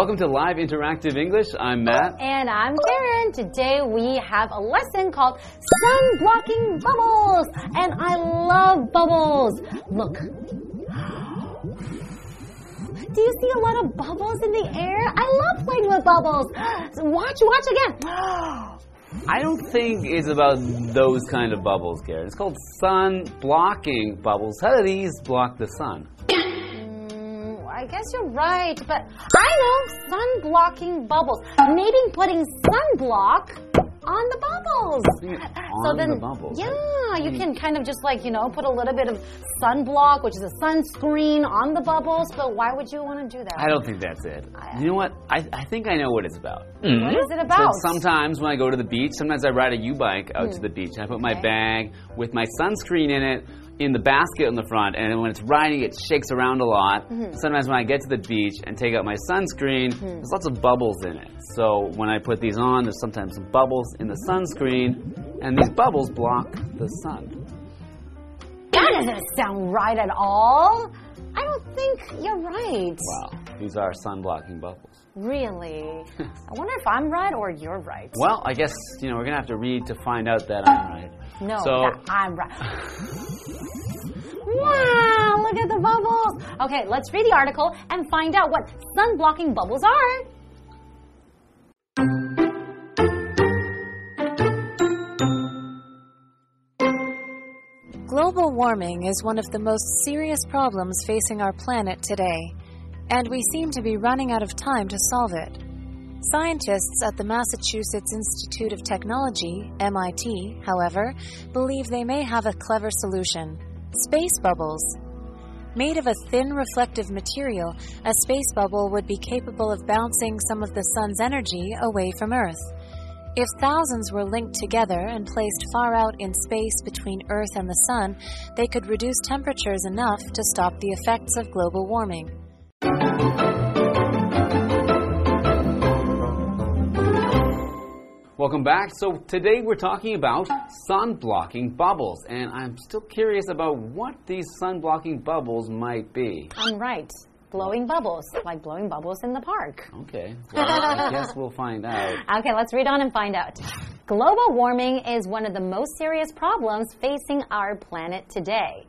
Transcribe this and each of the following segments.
Welcome to Live Interactive English. I'm Matt. And I'm Karen. Today we have a lesson called Sun Blocking Bubbles. And I love bubbles. Look. Do you see a lot of bubbles in the air? I love playing with bubbles. Watch, watch again. I don't think it's about those kind of bubbles, Karen. It's called sun blocking bubbles. How do these block the sun? Mm, I guess you're right, but I know sun blocking bubbles. Maybe putting sunblock on the bubbles. On the bubbles. Yeah, you can kind of just like, you know, put a little bit of sunblock, which is a sunscreen, on the bubbles, but why would you want to do that? I don't think that's it. You know what? I, I think I know what it's about. What is it about? So sometimes when I go to the beach, sometimes I ride a U-bike out to the beach. I put my Okay. bag with my sunscreen in it in the basket in the front, and when it's riding, it shakes around a lot. Mm-hmm. Sometimes when I get to the beach and take out my sunscreen, mm-hmm. there's lots of bubbles in it. So when I put these on, there's sometimes bubbles in the sunscreen, and these bubbles block the sun. That doesn't sound right at all. I don't think you're right. Wow, these are sun blocking bubbles. Really? I wonder if I'm right or you're right. Well, I guess you know we're gonna have to read to find out that I'm right. No, So that I'm right. wow, look at the bubbles. Okay, let's read the article and find out what sun blocking bubbles are. Global warming is one of the most serious problems facing our planet today, and we seem to be running out of time to solve it. Scientists at the Massachusetts Institute of Technology, MIT, however, believe they may have a clever solution space bubbles. Made of a thin reflective material, a space bubble would be capable of bouncing some of the sun's energy away from Earth. If thousands were linked together and placed far out in space between Earth and the Sun, they could reduce temperatures enough to stop the effects of global warming. Welcome back. So today we're talking about sun blocking bubbles, and I'm still curious about what these sun blocking bubbles might be. I'm right. Blowing bubbles, like blowing bubbles in the park. Okay, well, I guess we'll find out. Okay, let's read on and find out. Global warming is one of the most serious problems facing our planet today.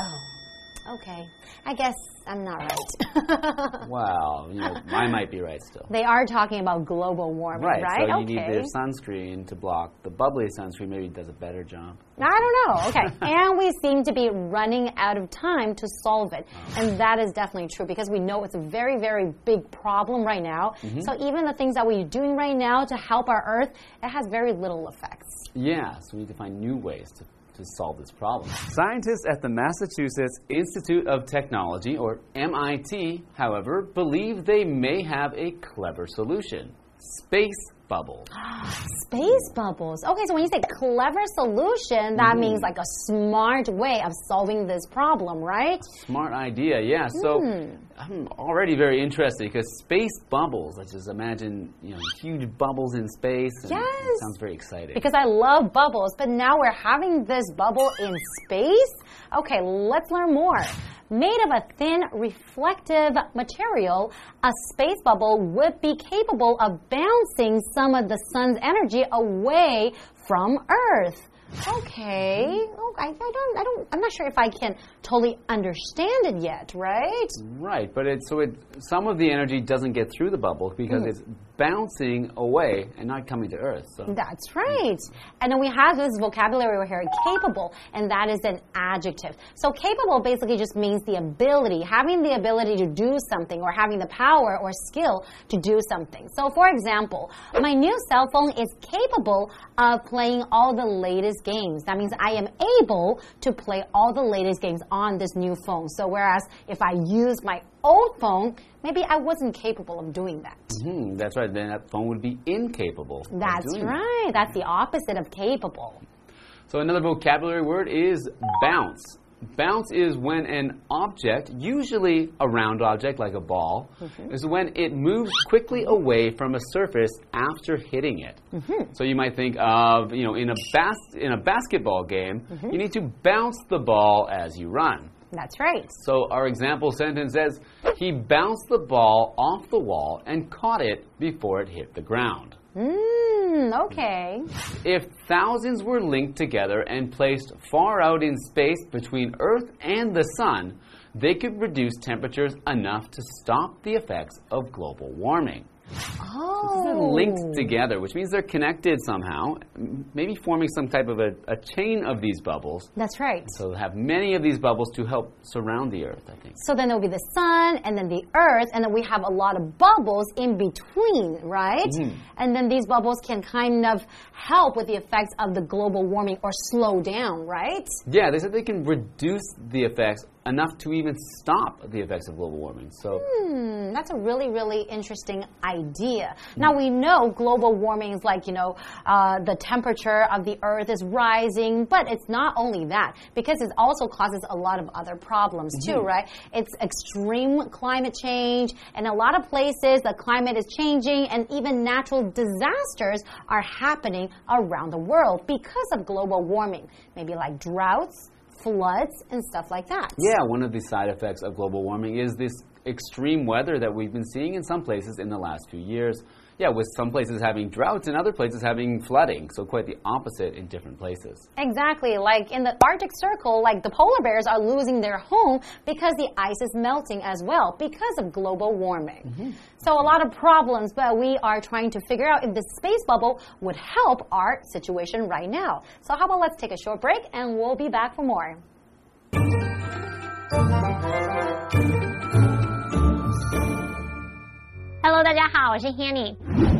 Oh, okay. I guess I'm not right. Well, you know, I might be right still. they are talking about global warming, right? Right, so you okay. need their sunscreen to block the bubbly sunscreen. Maybe it does a better job. I don't know. Okay. and we seem to be running out of time to solve it. And that is definitely true because we know it's a very, very big problem right now. Mm-hmm. So even the things that we're doing right now to help our Earth, it has very little effects. Yeah, so we need to find new ways to, to solve this problem. Scientists at the Massachusetts Institute of Technology, or MIT, however, believe they may have a clever solution space bubbles. Space bubbles. Okay, so when you say clever solution, that means like a smart way of solving this problem, right? Smart idea, yeah. So Hmm. I'm already very interested because space bubbles, let's just imagine, you know, huge bubbles in space. Yes. Sounds very exciting. Because I love bubbles, but now we're having this bubble in space? Okay, let's learn more. Made of a thin, reflective material, a space bubble would be capable of bouncing some of the sun's energy away from Earth. Okay. Oh, I, I don't. I don't. I'm not sure if I can totally understand it yet. Right? Right, but it so it some of the energy doesn't get through the bubble because Hmm. it's bouncing away and not coming to Earth. So That's right. And then we have this vocabulary here, capable, and that is an adjective. So capable basically just means the ability, having the ability to do something or having the power or skill to do something. So for example, my new cell phone is capable of playing all the latest games. That means I am able to play all the latest games on this new phone. So whereas if I use my old phone, maybe I wasn't capable of doing that. Hmm, that's right. Then that phone would be incapable. That's doing that. right. That's the opposite of capable. So another vocabulary word is bounce. Bounce is when an object, usually a round object like a ball, mm-hmm. is when it moves quickly away from a surface after hitting it. Mm-hmm. So you might think of, you know, in a bas in a basketball game, mm-hmm. you need to bounce the ball as you run. That's right. So our example sentence says, he bounced the ball off the wall and caught it before it hit the ground. Mm, okay. If thousands were linked together and placed far out in space between Earth and the Sun, they could reduce temperatures enough to stop the effects of global warming. Oh. They're linked together, which means they're connected somehow, maybe forming some type of a, a chain of these bubbles. That's right. So they'll have many of these bubbles to help surround the Earth, I think. So then there'll be the sun and then the earth, and then we have a lot of bubbles in between, right? Mm-hmm. And then these bubbles can kind of help with the effects of the global warming or slow down, right? Yeah, they said they can reduce the effects enough to even stop the effects of global warming. So Hmm, that's a really, really interesting idea. Now we know global warming is like, you know, uh, the temperature of the earth is rising, but it's not only that, because it also causes a lot of other problems too, right? It's extreme climate change, and a lot of places the climate is changing, and even natural disasters are happening around the world because of global warming. Maybe like droughts, floods, and stuff like that. Yeah, one of the side effects of global warming is this extreme weather that we've been seeing in some places in the last few years. Yeah, with some places having droughts and other places having flooding. So quite the opposite in different places. Exactly. Like in the Arctic Circle, like the polar bears are losing their home because the ice is melting as well because of global warming. So a lot of problems, but we are trying to figure out if the space bubble would help our situation right now. So how about let's take a short break and we'll be back for more. Hello，大家好，我是 Hanny。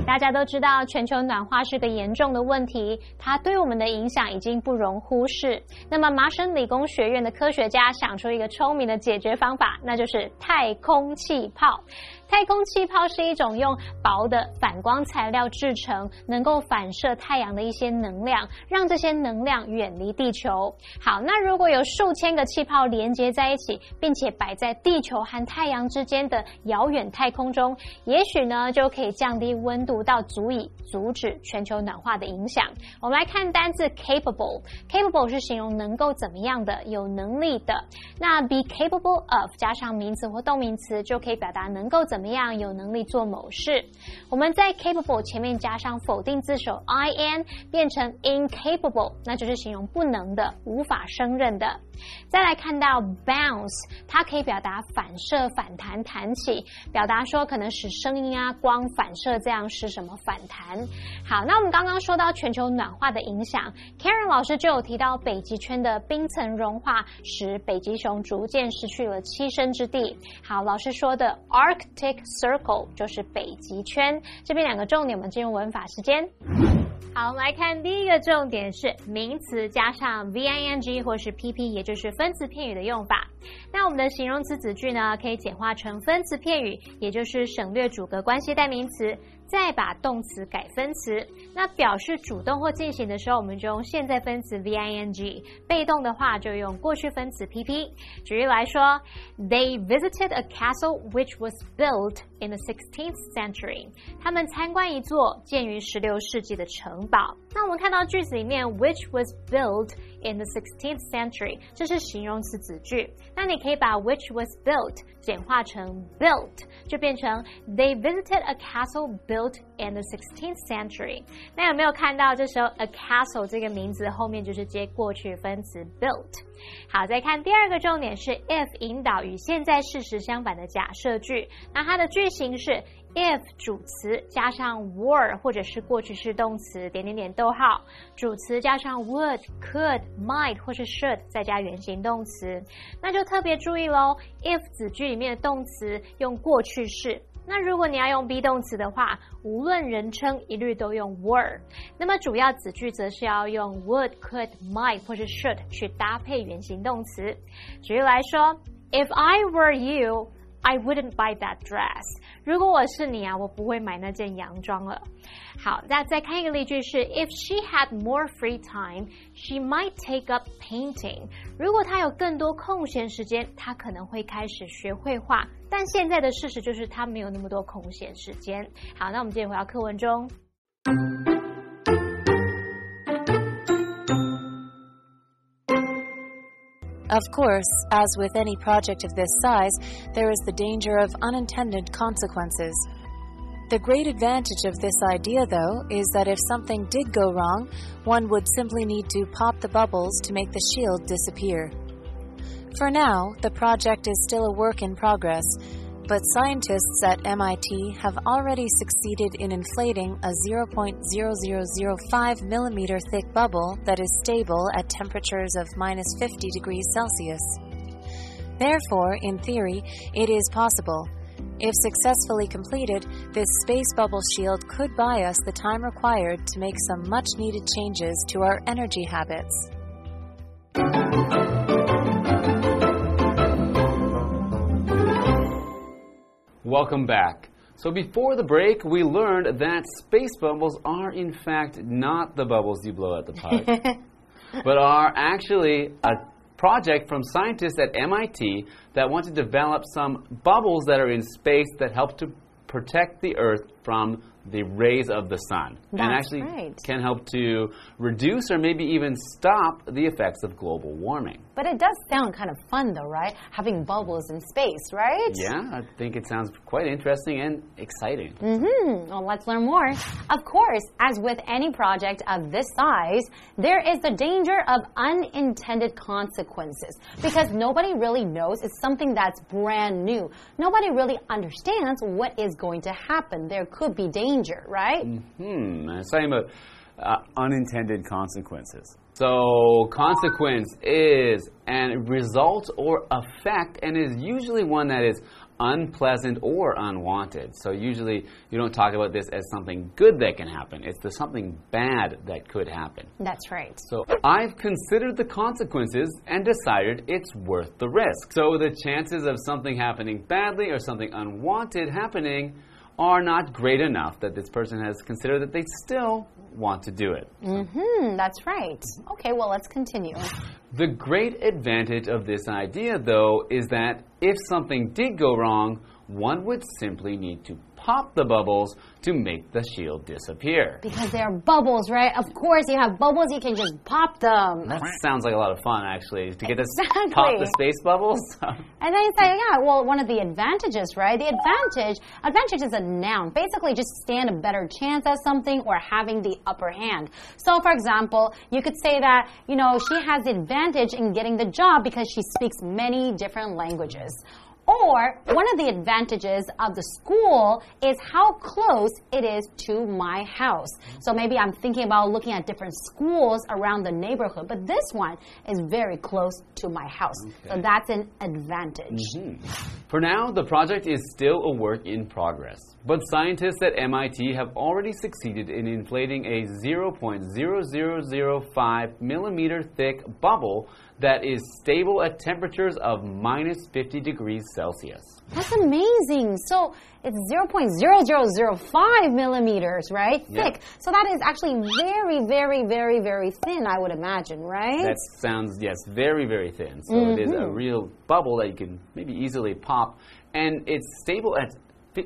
大家都知道，全球暖化是个严重的问题，它对我们的影响已经不容忽视。那么，麻省理工学院的科学家想出一个聪明的解决方法，那就是太空气泡。太空气泡是一种用薄的反光材料制成，能够反射太阳的一些能量，让这些能量远离地球。好，那如果有数千个气泡连接在一起，并且摆在地球和太阳之间的遥远太空中，也许呢就可以降低温度到足以阻止全球暖化的影响。我们来看单字 capable，capable 是形容能够怎么样的，有能力的。那 be capable of 加上名词或动名词，就可以表达能够怎怎么样，有能力做某事。我们在 capable 前面加上否定字首 i n，变成 incapable，那就是形容不能的、无法胜任的。再来看到 bounce，它可以表达反射、反弹、弹起，表达说可能使声音啊、光反射这样使什么反弹。好，那我们刚刚说到全球暖化的影响，Karen 老师就有提到北极圈的冰层融化，使北极熊逐渐失去了栖身之地。好，老师说的 Arctic Circle 就是北极圈。这边两个重点，我们进入文法时间。好，我们来看第一个重点是名词加上 v-i-n-g 或是 pp，也就是分词片语的用法。那我们的形容词子句呢，可以简化成分词片语，也就是省略主格关系代名词，再把动词改分词。那表示主动或进行的时候，我们就用现在分词 v-i-n-g；被动的话就用过去分词 pp。举例来说，They visited a castle which was built in the 16th century。他们参观一座建于16世纪的城堡。那我们看到句子里面，which was built in the 16th century，这是形容词子句。那你可以把 which was built 简化成 built，就变成 They visited a castle built in the 16th century。那有没有看到这时候 a castle 这个名字后面就是接过去分词 built？好，再看第二个重点是 if 引导与现在事实相反的假设句，那它的句型是。If 主词加上 were 或者是过去式动词点点点逗号，主词加上 would、could、might 或是 should 再加原形动词，那就特别注意喽。if 子句里面的动词用过去式，那如果你要用 be 动词的话，无论人称一律都用 were。那么主要子句则是要用 would、could、might 或是 should 去搭配原形动词。举例来说，If I were you。I wouldn't buy that dress. 如果我是你啊，我不会买那件洋装了。好，那再看一个例句是：If she had more free time, she might take up painting. 如果她有更多空闲时间，她可能会开始学绘画。但现在的事实就是她没有那么多空闲时间。好，那我们接着回到课文中。Of course, as with any project of this size, there is the danger of unintended consequences. The great advantage of this idea, though, is that if something did go wrong, one would simply need to pop the bubbles to make the shield disappear. For now, the project is still a work in progress, but scientists at MIT have already succeeded in inflating a 0.0005 millimeter thick bubble that is stable at temperatures of minus 50 degrees Celsius. Therefore, in theory, it is possible. If successfully completed, this space bubble shield could buy us the time required to make some much needed changes to our energy habits. Welcome back. So before the break, we learned that space bubbles are in fact not the bubbles you blow at the park, but are actually a project from scientists at MIT that want to develop some bubbles that are in space that help to protect the Earth from the rays of the sun That's and actually right. can help to reduce or maybe even stop the effects of global warming. But it does sound kind of fun, though, right? Having bubbles in space, right? Yeah, I think it sounds quite interesting and exciting. Hmm, well, let's learn more. Of course, as with any project of this size, there is the danger of unintended consequences because nobody really knows it's something that's brand new. Nobody really understands what is going to happen. There could be danger, right? Hmm, it's talking about uh, unintended consequences. So, consequence is a result or effect, and is usually one that is unpleasant or unwanted. So, usually you don't talk about this as something good that can happen, it's the something bad that could happen. That's right. So I've considered the consequences and decided it's worth the risk. So the chances of something happening badly or something unwanted happening are not great enough that this person has considered that they still want to do it. Hmm, that's right. Okay, well, let's continue. The great advantage of this idea, though, is that if something did go wrong, one would simply need to pop the bubbles to make the shield disappear. Because they are bubbles, right? Of course, you have bubbles, you can just pop them. That sounds like a lot of fun, actually, to get to Exactly. pop the space bubbles. And then you say, yeah, well, one of the advantages, right? The advantage, advantage is a noun. Basically, just stand a better chance at something or having the upper hand. So, for example, you could say that, you know, she has the advantage in getting the job because she speaks many different languages. Or one of the advantages of the school is how close it is to my house. So maybe I'm thinking about looking at different schools around the neighborhood, but this one is very close to my house. So that's an advantage. Mm-hmm. For now, the project is still a work in progress, but scientists at MIT have already succeeded in inflating a 0.0005 millimeter thick bubble that is stable at temperatures of minus 50 degrees Celsius. That's amazing. So it's 0.0005 millimeters, right? Thick. So that is actually very, very, very, very thin, I would imagine, right? That sounds, yes, very, very thin. So it is a mm-hmm. real bubble that you can maybe easily pop, and it's stable at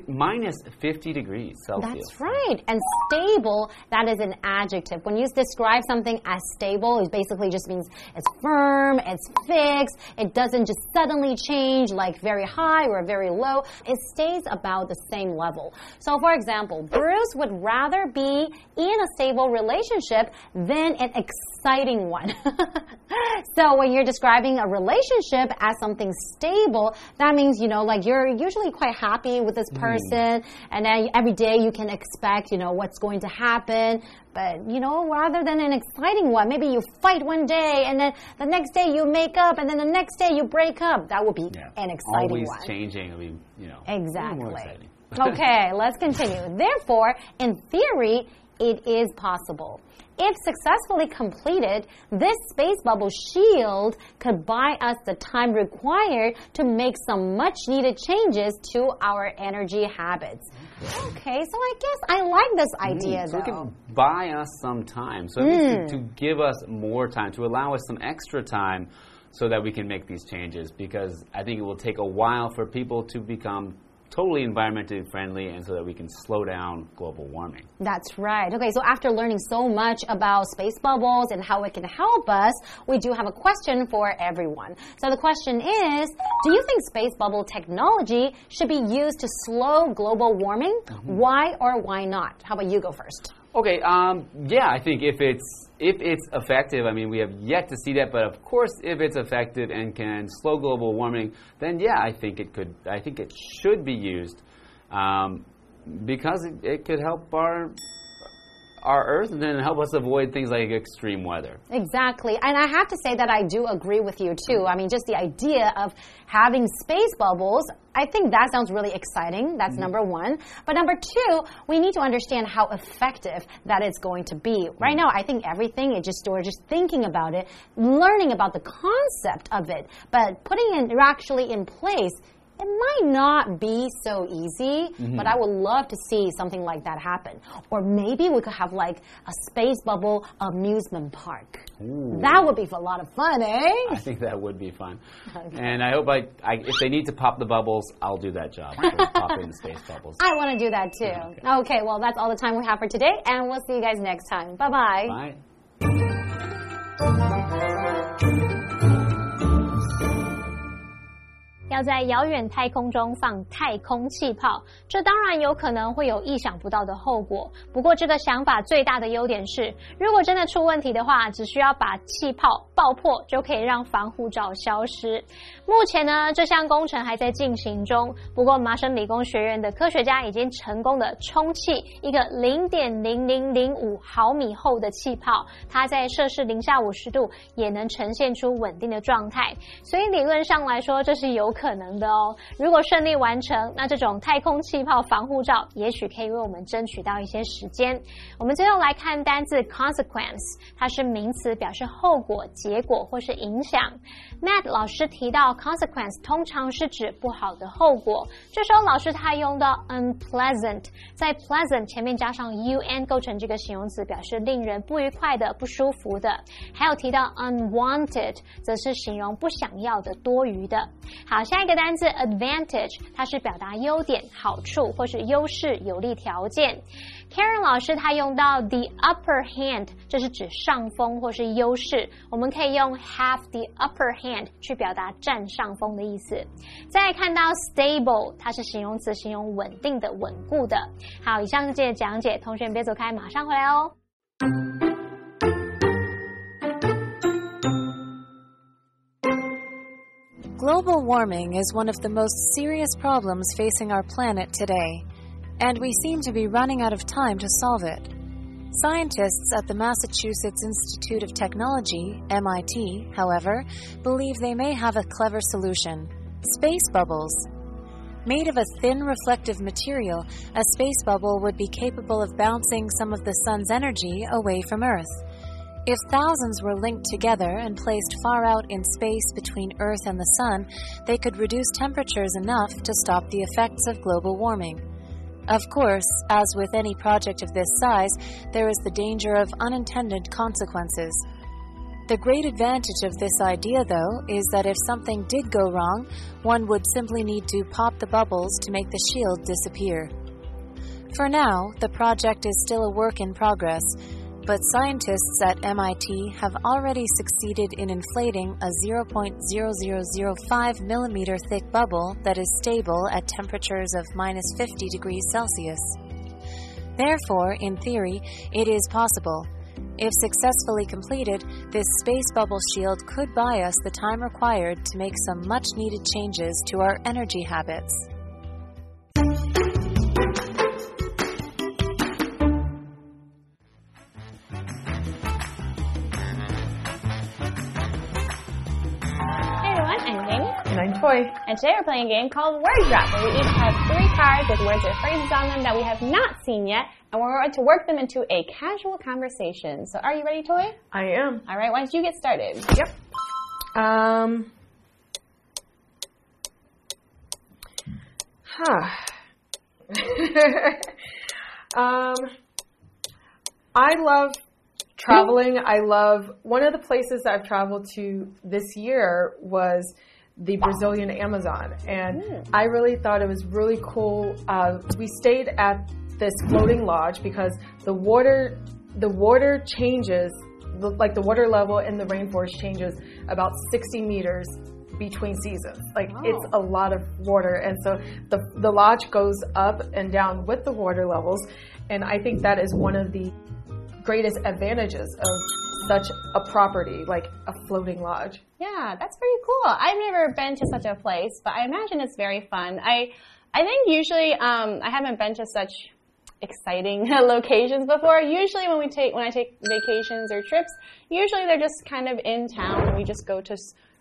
minus 50 degrees Celsius. That's right. And stable, that is an adjective. When you describe something as stable, it basically just means it's firm, it's fixed, it doesn't just suddenly change like very high or very low. It stays about the same level. So, for example, Bruce would rather be in a stable relationship than an exciting one. so, when you're describing a relationship as something stable, that means, you know, like you're usually quite happy with this person, Mm. and then every day you can expect, you know, what's going to happen. But, you know, rather than an exciting one, maybe you fight one day, and then the next day you make up, and then the next day you break up. That would be an exciting Always one. changing. I mean, you know. Exactly. okay, let's continue. Therefore, in theory, it is possible. If successfully completed, this space bubble shield could buy us the time required to make some much needed changes to our energy habits. Okay, so I guess I like this idea Mm, so it can buy us some time. So to, to give us more time, to allow us some extra time so that we can make these changes because I think it will take a while for people to become totally environmentally friendly and so that we can slow down global warming. That's right. Okay, so after learning so much about space bubbles and how it can help us, we do have a question for everyone. So the question is Do you think space bubble technology should be used to slow global warming? Mm-hmm. Why or why not? How about you go first? Okay, um, yeah, I think if it's if it's effective, I mean, we have yet to see that, but of course, if it's effective and can slow global warming, then yeah, I think it could. I think it should be used um, because it, it could help our our Earth and then help us avoid things like extreme weather. Exactly. And I have to say that I do agree with you too. I mean, just the idea of having space bubbles, I think that sounds really exciting. That's mm-hmm. number one. But number two, we need to understand how effective that is going to be. Right mm. now, I think everything is just, we're just thinking about it, learning about the concept of it, but putting it actually in place it might not be so easy, but I would love to see something like that happen. Or maybe we could have like a space bubble amusement park. Ooh. That would be for a lot of fun, eh? I think that would be fun, and I hope I, I if they need to pop the bubbles, I'll do that job. I'll pop in space bubbles. I want to do that too. Okay, well, that's all the time we have for today, and we'll see you guys next time. Bye bye. Bye. 要在遥远太空中放太空气泡，这当然有可能会有意想不到的后果。不过，这个想法最大的优点是，如果真的出问题的话，只需要把气泡爆破，就可以让防护罩消失。目前呢，这项工程还在进行中。不过，麻省理工学院的科学家已经成功的充气一个零点零零零五毫米厚的气泡，它在摄氏零下五十度也能呈现出稳定的状态。所以理论上来说，这是有可可能的哦。如果顺利完成，那这种太空气泡防护罩也许可以为我们争取到一些时间。我们最后来看单字 consequence，它是名词，表示后果、结果或是影响。Matt 老师提到 consequence 通常是指不好的后果，这时候老师他用到 unpleasant，在 pleasant 前面加上 un 构成这个形容词，表示令人不愉快的、不舒服的。还有提到 unwanted，则是形容不想要的、多余的。好，下一个单词 advantage，它是表达优点、好处或是优势、有利条件。Karen 老师他用到 the upper hand，这是指上风或是优势。我们可以用 have the upper hand 去表达占上风的意思。再看到 stable，它是形容词，形容稳定的、稳固的。好，以上是这些讲解，同学们别走开，马上回来哦。Global warming is one of the most serious problems facing our planet today, and we seem to be running out of time to solve it. Scientists at the Massachusetts Institute of Technology, MIT, however, believe they may have a clever solution space bubbles. Made of a thin reflective material, a space bubble would be capable of bouncing some of the sun's energy away from Earth. If thousands were linked together and placed far out in space between Earth and the Sun, they could reduce temperatures enough to stop the effects of global warming. Of course, as with any project of this size, there is the danger of unintended consequences. The great advantage of this idea, though, is that if something did go wrong, one would simply need to pop the bubbles to make the shield disappear. For now, the project is still a work in progress, but scientists at MIT have already succeeded in inflating a 0.0005 millimeter thick bubble that is stable at temperatures of minus 50 degrees Celsius. Therefore, in theory, it is possible. If successfully completed, this space bubble shield could buy us the time required to make some much needed changes to our energy habits. Hey everyone, I'm Amy. And And today we're playing a game called Word Drop, where we each have three cards with words or phrases on them that we have not seen yet, and we're going to work them into a casual conversation. So are you ready, Toy? I am. All right, why don't you get started? Yep. Um. Huh. um. I love traveling. I love one of the places that I've traveled to this year was the Brazilian Amazon, and I really thought it was really cool. Uh, we stayed at this floating lodge because the water the water changes like the water level in the rainforest changes about 60 meters between seasons. Like it's a lot of water. And so the the lodge goes up and down with the water levels. And i think that is one of the greatest advantages of such a property like a floating lodge Yeah, that's pretty cool. I've never been to such a place, but I imagine it's very fun. I, I think usually um, I haven't been to such exciting locations before. Usually when we take when I take vacations or trips, usually they're just kind of in town and we just go to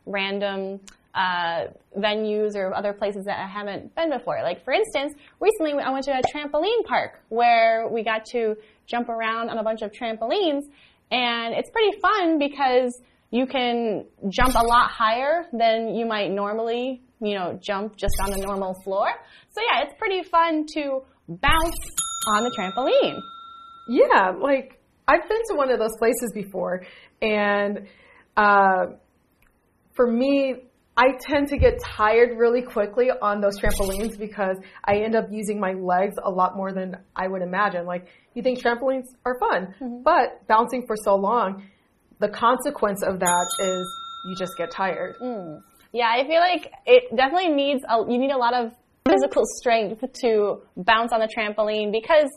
random uh, venues or other places that I haven't been before. Like for instance, recently I went to a trampoline park where we got to jump around on a bunch of trampolines, and it's pretty fun because you can jump a lot higher than you might normally, you know, jump just on the normal floor. So yeah, it's pretty fun to bounce on the trampoline. Yeah, like I've been to one of those places before, and uh, for me, I tend to get tired really quickly on those trampolines because I end up using my legs a lot more than I would imagine. Like you think trampolines are fun, mm-hmm. but bouncing for so long, the consequence of that is you just get tired. Mm. Yeah, I feel like it definitely needs a, you need a lot of physical strength to bounce on the trampoline because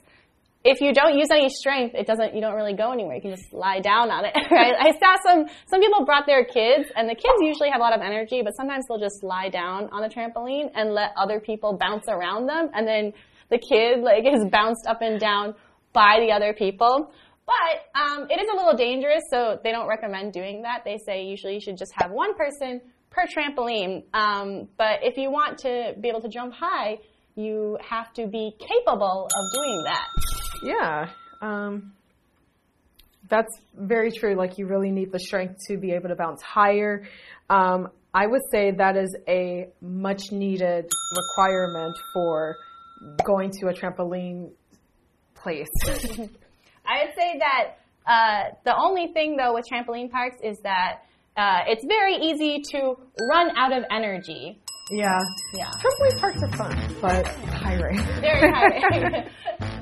if you don't use any strength, it doesn't you don't really go anywhere. You can just lie down on it, right? I saw some some people brought their kids and the kids usually have a lot of energy, but sometimes they'll just lie down on the trampoline and let other people bounce around them and then the kid like is bounced up and down by the other people. But um, it is a little dangerous, so they don't recommend doing that. They say usually you should just have one person per trampoline. Um, but if you want to be able to jump high, you have to be capable of doing that. Yeah. Um, that's very true. Like you really need the strength to be able to bounce higher. Um, I would say that is a much needed requirement for going to a trampoline place. I would say that uh, the only thing though with trampoline parks is that uh, it's very easy to run out of energy. yeah. Yeah. Trampoline parks are fun, but tiring. Very tiring.